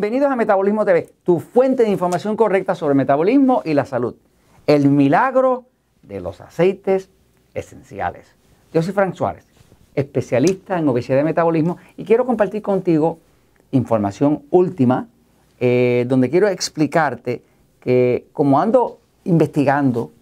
Bienvenidos a Metabolismo TV, tu fuente de información correcta sobre metabolismo y la salud. El milagro de los aceites esenciales. Yo soy Frank Suárez, especialista en obesidad y metabolismo, y quiero compartir contigo información última, eh, donde quiero explicarte que como ando investigando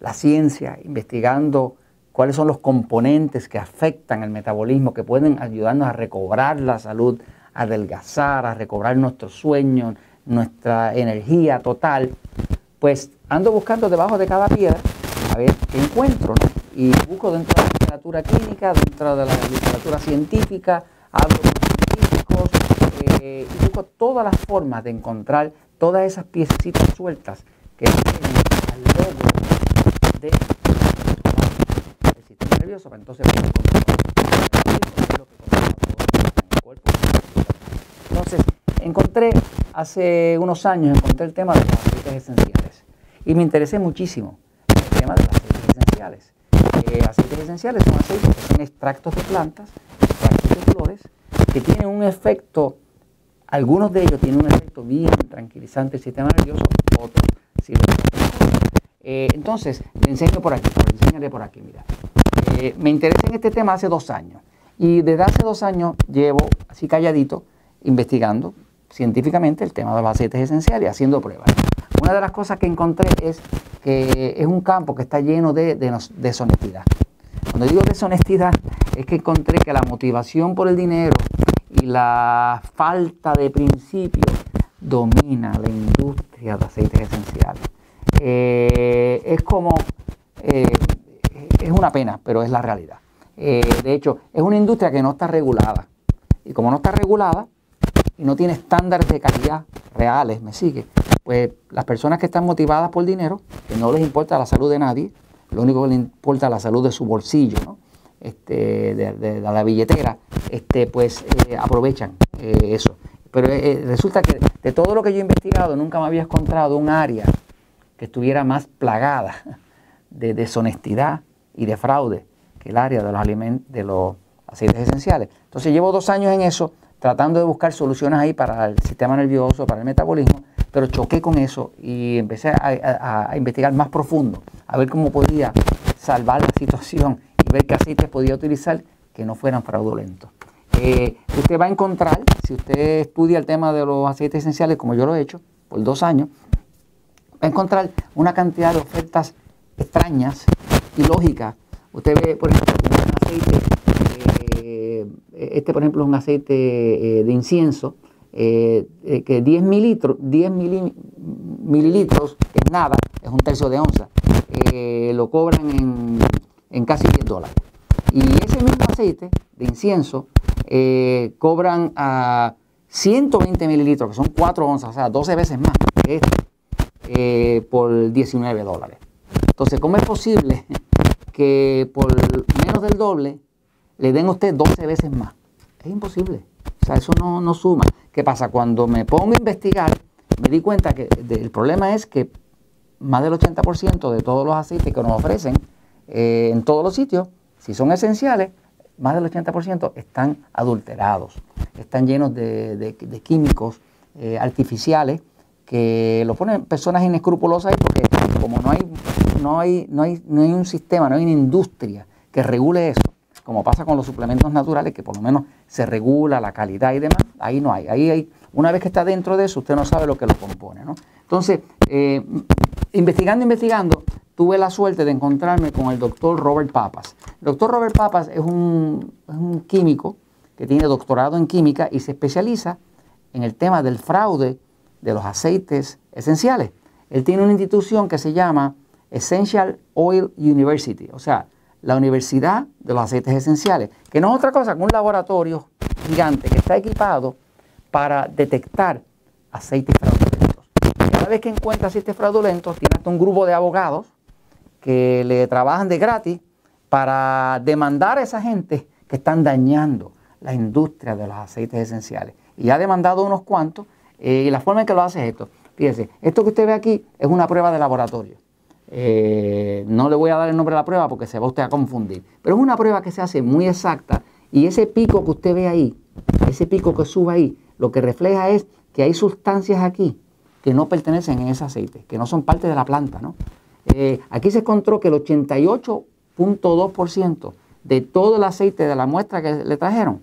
la ciencia, investigando cuáles son los componentes que afectan el metabolismo, que pueden ayudarnos a recobrar la salud, a adelgazar, a recobrar nuestro sueño, nuestra energía total, pues ando buscando debajo de cada piedra a ver qué encuentro, Y busco dentro de la literatura clínica, dentro de la literatura científica, hablo con científicos eh, y busco todas las formas de encontrar todas esas piecitas sueltas que tienen al logro de sistema nervioso. Entonces entonces encontré hace unos años encontré el tema de los aceites esenciales. Y me interesé muchísimo el tema de los aceites esenciales. Eh, aceites esenciales son aceites que son extractos de plantas extractos de flores que tienen un efecto algunos de ellos tienen un efecto bien tranquilizante del sistema nervioso otros sí eh, entonces, le enseño por aquí, le enseñaré por aquí, mira. Eh, me interesé en este tema hace dos años. Y desde hace dos años llevo así calladito investigando científicamente el tema de los aceites esenciales, haciendo pruebas. Una de las cosas que encontré es que es un campo que está lleno de, de deshonestidad. Cuando digo deshonestidad es que encontré que la motivación por el dinero y la falta de principios domina la industria de aceites esenciales. Eh, es como, eh, es una pena, pero es la realidad. Eh, de hecho, es una industria que no está regulada. Y como no está regulada y no tiene estándares de calidad reales, me sigue, pues las personas que están motivadas por dinero, que no les importa la salud de nadie, lo único que les importa es la salud de su bolsillo, ¿no? este, de, la billetera, este, pues aprovechan eso. Pero resulta que de todo lo que yo he investigado, nunca me había encontrado un área que estuviera más plagada de deshonestidad y de fraude que el área de los alimentos, de los aceites esenciales. Entonces llevo dos años en eso, tratando de buscar soluciones ahí para el sistema nervioso, para el metabolismo, pero choqué con eso y empecé a, investigar más profundo, a ver cómo podía salvar la situación y ver qué aceites podía utilizar que no fueran fraudulentos. Eh, usted va a encontrar, si usted estudia el tema de los aceites esenciales, como yo lo he hecho por dos años, va a encontrar una cantidad de ofertas extrañas y lógicas. Usted ve, por ejemplo, un aceite, eh, este por ejemplo es un aceite eh, de incienso, eh, que 10 mililitros, 10 mililitros es nada, es un tercio de onza, lo cobran en, en, casi 10 dólares. Y ese mismo aceite de incienso cobran a 120 mililitros, que son 4 onzas, o sea, 12 veces más que este. Eh, por 19 dólares. Entonces, ¿cómo es posible que por menos del doble le den a usted 12 veces más? Es imposible. O sea, eso no, no suma. ¿Qué pasa? Cuando me pongo a investigar, me di cuenta que el problema es que más del 80% de todos los aceites que nos ofrecen eh, en todos los sitios, si son esenciales, más del 80% están adulterados, están llenos de, químicos eh, artificiales que lo ponen personas inescrupulosas porque como no hay, no hay, no hay, no hay un sistema, no hay una industria que regule eso, como pasa con los suplementos naturales, que por lo menos se regula la calidad y demás, ahí no hay. Ahí hay, una vez que está dentro de eso, usted no sabe lo que lo compone. ¿no? Entonces, eh, investigando, investigando, tuve la suerte de encontrarme con el doctor Robert Papas. El doctor Robert Papas es un, es un químico que tiene doctorado en química y se especializa en el tema del fraude de los aceites esenciales. Él tiene una institución que se llama Essential Oil University, o sea, la Universidad de los Aceites Esenciales, que no es otra cosa que un laboratorio gigante que está equipado para detectar aceites fraudulentos. Cada vez que encuentra aceites fraudulentos, tiene hasta un grupo de abogados que le trabajan de gratis para demandar a esa gente que están dañando la industria de los aceites esenciales. Y ha demandado unos cuantos eh, y la forma en que lo hace es esto. Fíjese, esto que usted ve aquí es una prueba de laboratorio. Eh, no le voy a dar el nombre de la prueba porque se va usted a confundir. Pero es una prueba que se hace muy exacta y ese pico que usted ve ahí, ese pico que sube ahí, lo que refleja es que hay sustancias aquí que no pertenecen en ese aceite, que no son parte de la planta. ¿no? Eh, aquí se encontró que el 88.2% de todo el aceite de la muestra que le trajeron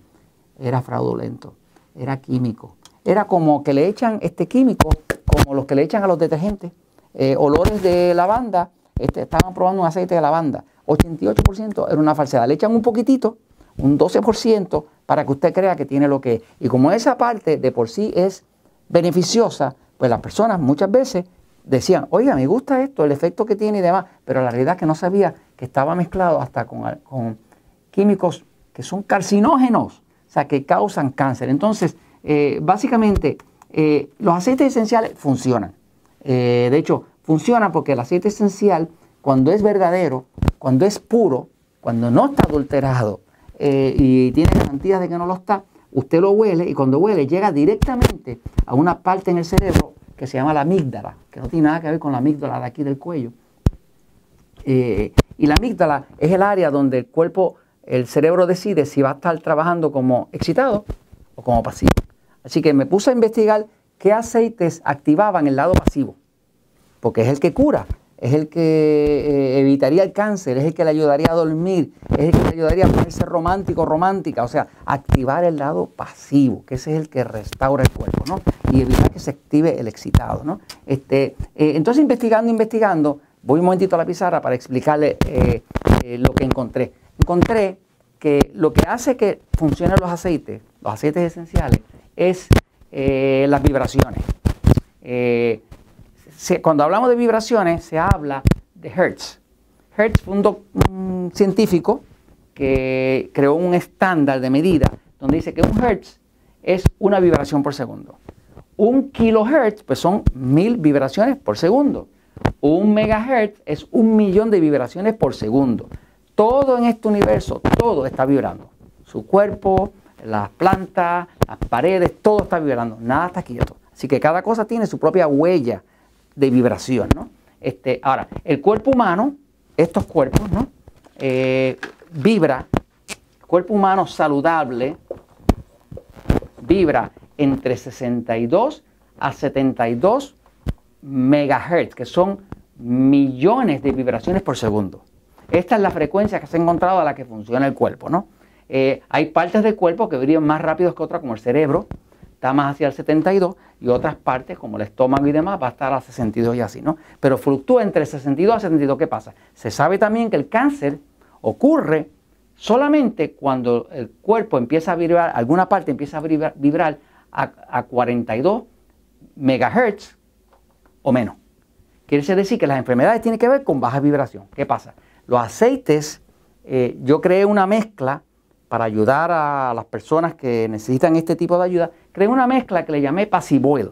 era fraudulento, era químico. Era como que le echan este químico, como los que le echan a los detergentes, eh, olores de lavanda, estaban probando un aceite de lavanda. 88% era una falsedad. Le echan un poquitito, un 12%, para que usted crea que tiene lo que es. Y como esa parte de por sí es beneficiosa, pues las personas muchas veces decían, oiga, me gusta esto, el efecto que tiene y demás, pero la realidad es que no sabía que estaba mezclado hasta con, químicos que son carcinógenos, o sea, que causan cáncer. Entonces, eh, básicamente, eh, los aceites esenciales funcionan. Eh, de hecho, funcionan porque el aceite esencial, cuando es verdadero, cuando es puro, cuando no está adulterado y tiene garantías de que no lo está, usted lo huele y cuando huele llega directamente a una parte en el cerebro que se llama la amígdala, que no tiene nada que ver con la amígdala de aquí del cuello. Eh, y la amígdala es el área donde el cuerpo, el cerebro decide si va a estar trabajando como excitado o como pasivo. Así que me puse a investigar qué aceites activaban el lado pasivo, porque es el que cura, es el que eh, evitaría el cáncer, es el que le ayudaría a dormir, es el que le ayudaría a ponerse romántico, romántica, o sea, activar el lado pasivo, que ese es el que restaura el cuerpo, ¿no? Y evitar que se active el excitado, ¿no? Este, eh, entonces, investigando, investigando, voy un momentito a la pizarra para explicarle eh, lo que encontré. Encontré que lo que hace que funcionen los aceites, los aceites esenciales, es las vibraciones cuando hablamos de vibraciones, se habla de Hertz. Hertz fue un, científico que creó un estándar de medida donde dice que un Hertz es una vibración por segundo. Un kilohertz, pues son mil vibraciones por segundo. Un megahertz es un millón de vibraciones por segundo. Todo en este universo, todo está vibrando. Su cuerpo, las plantas, las paredes, todo está vibrando. Nada está quieto. Así que cada cosa tiene su propia huella de vibración. ¿no? Este, ahora, el cuerpo humano, estos cuerpos, ¿no? Eh, vibra, el cuerpo humano saludable vibra entre 62 a 72 megahertz, que son millones de vibraciones por segundo. Esta es la frecuencia que se ha encontrado a la que funciona el cuerpo. ¿no? Eh, hay partes del cuerpo que vibran más rápido que otras, como el cerebro, está más hacia el 72 y otras partes como el estómago y demás va a estar a 62 y así, ¿no? Pero fluctúa entre 62 a 72. ¿Qué pasa? Se sabe también que el cáncer ocurre solamente cuando el cuerpo empieza a vibrar, alguna parte empieza a vibrar, a, 42 megahertz o menos. Quiere decir que las enfermedades tienen que ver con baja vibración. ¿Qué pasa? Los aceites, eh, yo creé una mezcla para ayudar a las personas que necesitan este tipo de ayuda, creé una mezcla que le llamé Passive Oil.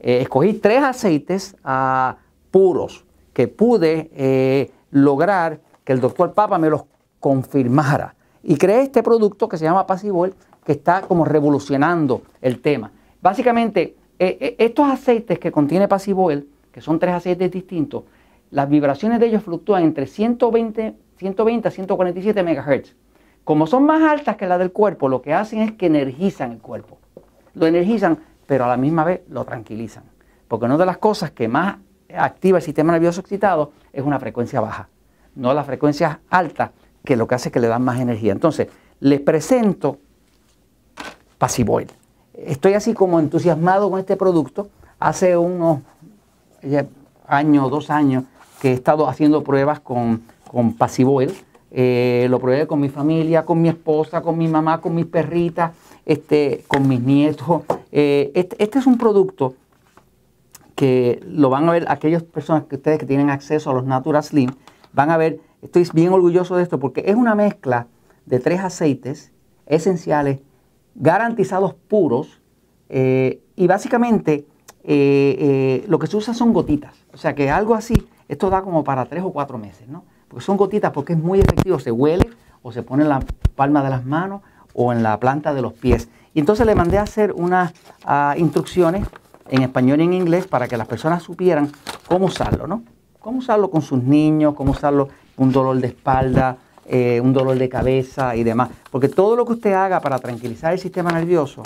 Eh, escogí tres aceites ah, puros que pude eh, lograr que el doctor Papa me los confirmara. Y creé este producto que se llama Passive Oil, que está como revolucionando el tema. Básicamente, eh, estos aceites que contiene Passive Oil, que son tres aceites distintos, las vibraciones de ellos fluctúan entre 120, 120 a 147 MHz. Como son más altas que las del cuerpo, lo que hacen es que energizan el cuerpo. Lo energizan, pero a la misma vez lo tranquilizan. Porque una de las cosas que más activa el sistema nervioso excitado es una frecuencia baja, no la frecuencia alta, que lo que hace es que le dan más energía. Entonces, les presento Pasivoid. Estoy así como entusiasmado con este producto. Hace unos años, dos años, que he estado haciendo pruebas con, con Pasivoid eh, lo probé con mi familia, con mi esposa, con mi mamá, con mis perritas, este, con mis nietos. Eh, este, este, es un producto que lo van a ver aquellas personas que ustedes que tienen acceso a los Natural Slim, van a ver, estoy bien orgulloso de esto porque es una mezcla de tres aceites esenciales garantizados puros eh, y básicamente lo que se usa son gotitas. O sea que algo así, esto da como para tres o cuatro meses, ¿no? Porque son gotitas porque es muy efectivo, se huele o se pone en la palma de las manos o en la planta de los pies. Y entonces le mandé a hacer unas ah, instrucciones en español y en inglés para que las personas supieran cómo usarlo, ¿no? Cómo usarlo con sus niños, cómo usarlo un dolor de espalda, eh, un dolor de cabeza y demás. Porque todo lo que usted haga para tranquilizar el sistema nervioso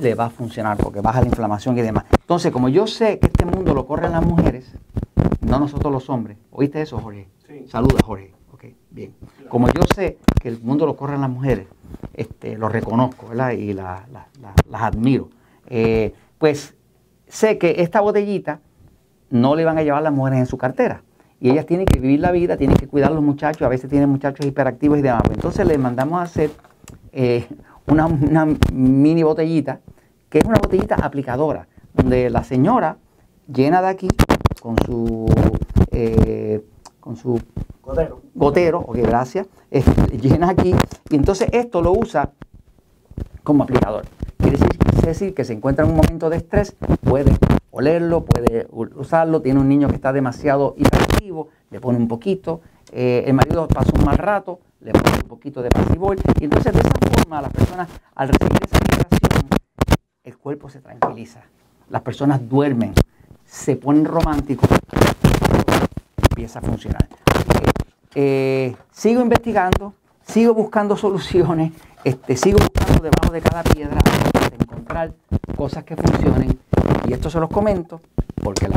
le va a funcionar porque baja la inflamación y demás. Entonces, como yo sé que este mundo lo corren las mujeres, no nosotros los hombres. ¿Oíste eso, Jorge? Saluda, Jorge. Ok, bien. Como yo sé que el mundo lo corren las mujeres, este, lo reconozco, ¿verdad? Y las admiro. Eh, pues sé que esta botellita no le van a llevar las mujeres en su cartera. Y ellas tienen que vivir la vida, tienen que cuidar a los muchachos, a veces tienen muchachos hiperactivos y demás. Entonces les mandamos a hacer eh, una, mini botellita, que es una botellita aplicadora, donde la señora llena de aquí con su, eh, con su gotero, gotero ok, gracias, llena aquí, y entonces esto lo usa como aplicador. Quiere decir, decir que se encuentra en un momento de estrés, puede olerlo, puede usarlo, tiene un niño que está demasiado hiperactivo, le pone un poquito, eh, el marido pasa un mal rato, le pone un poquito de pasibol, y entonces de esa forma las personas al recibir esa vibración, el cuerpo se tranquiliza, las personas duermen, se ponen románticos, empieza a funcionar. Eh, sigo investigando, sigo buscando soluciones, este, sigo buscando debajo de cada piedra encontrar cosas que funcionen y esto se los comento porque la